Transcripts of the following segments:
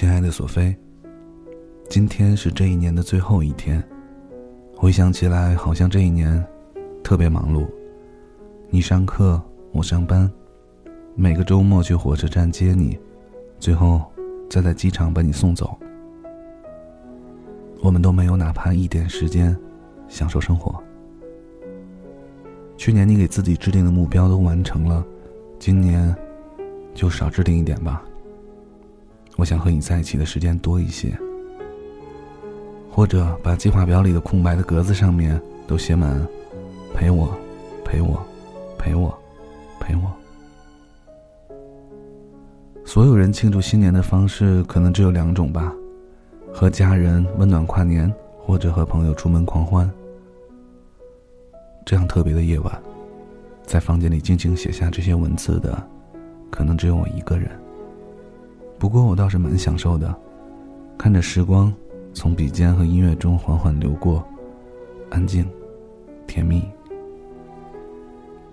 亲爱的索菲，今天是这一年的最后一天。回想起来，好像这一年特别忙碌。你上课，我上班，每个周末去火车站接你，最后再在机场把你送走。我们都没有哪怕一点时间享受生活。去年你给自己制定的目标都完成了，今年就少制定一点吧。我想和你在一起的时间多一些，或者把计划表里的空白的格子上面都写满“陪我，陪我，陪我，陪我”。所有人庆祝新年的方式可能只有两种吧：和家人温暖跨年，或者和朋友出门狂欢。这样特别的夜晚，在房间里静静写下这些文字的，可能只有我一个人。不过我倒是蛮享受的，看着时光从笔尖和音乐中缓缓流过，安静，甜蜜。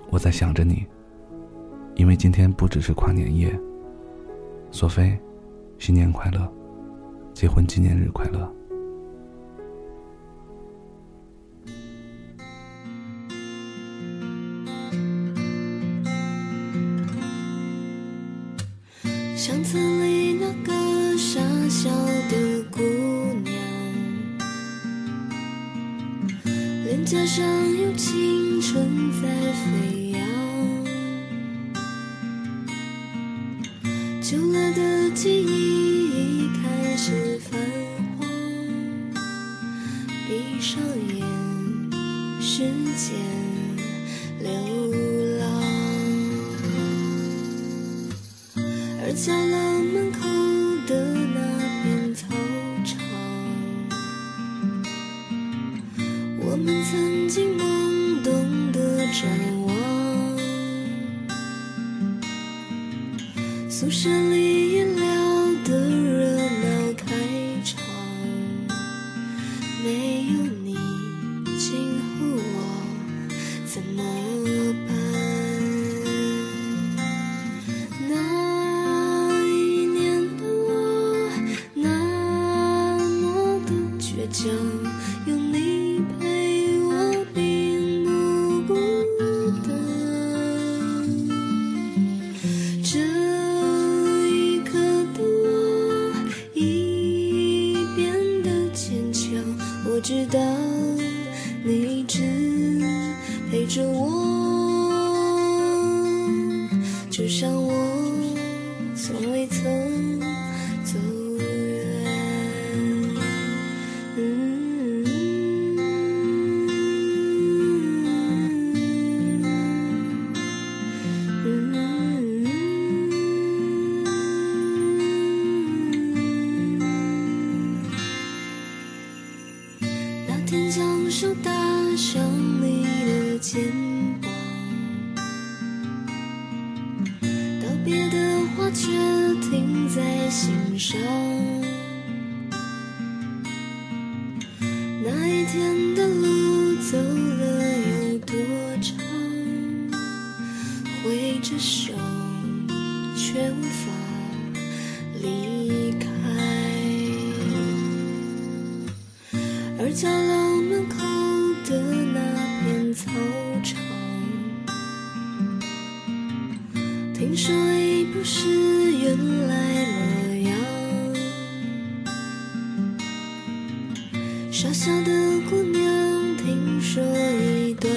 我在想着你，因为今天不只是跨年夜。索菲，新年快乐，结婚纪念日快乐。相册里那个傻笑的姑娘，脸颊上有青春在飞扬，旧了的记忆已开始泛黄，闭上眼，时间宿舍里音聊的热闹太吵，没有你，今后我怎么办？那一年的我，那么的倔强。道你一直陪着我，就像我从未曾手搭上你的肩膀，道别的话却停在心上。那一天的路走了有多长？挥着手却无法离开。而家楼门口的那片操场，听说已不是原来模样。傻笑的姑娘，听说已端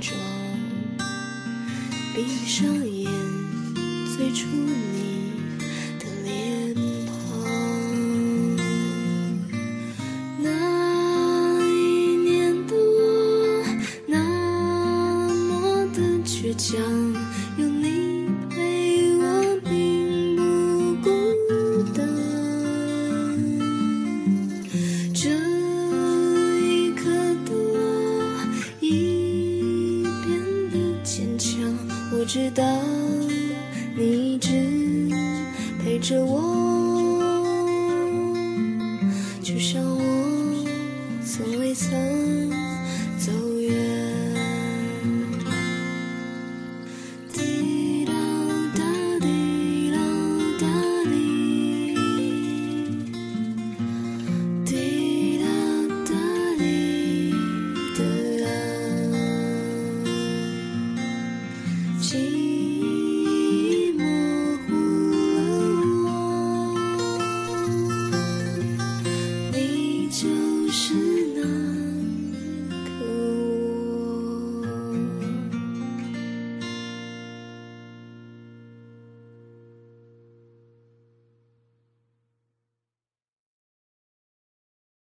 庄。闭上眼，最初你当你一直陪着我就像我从未曾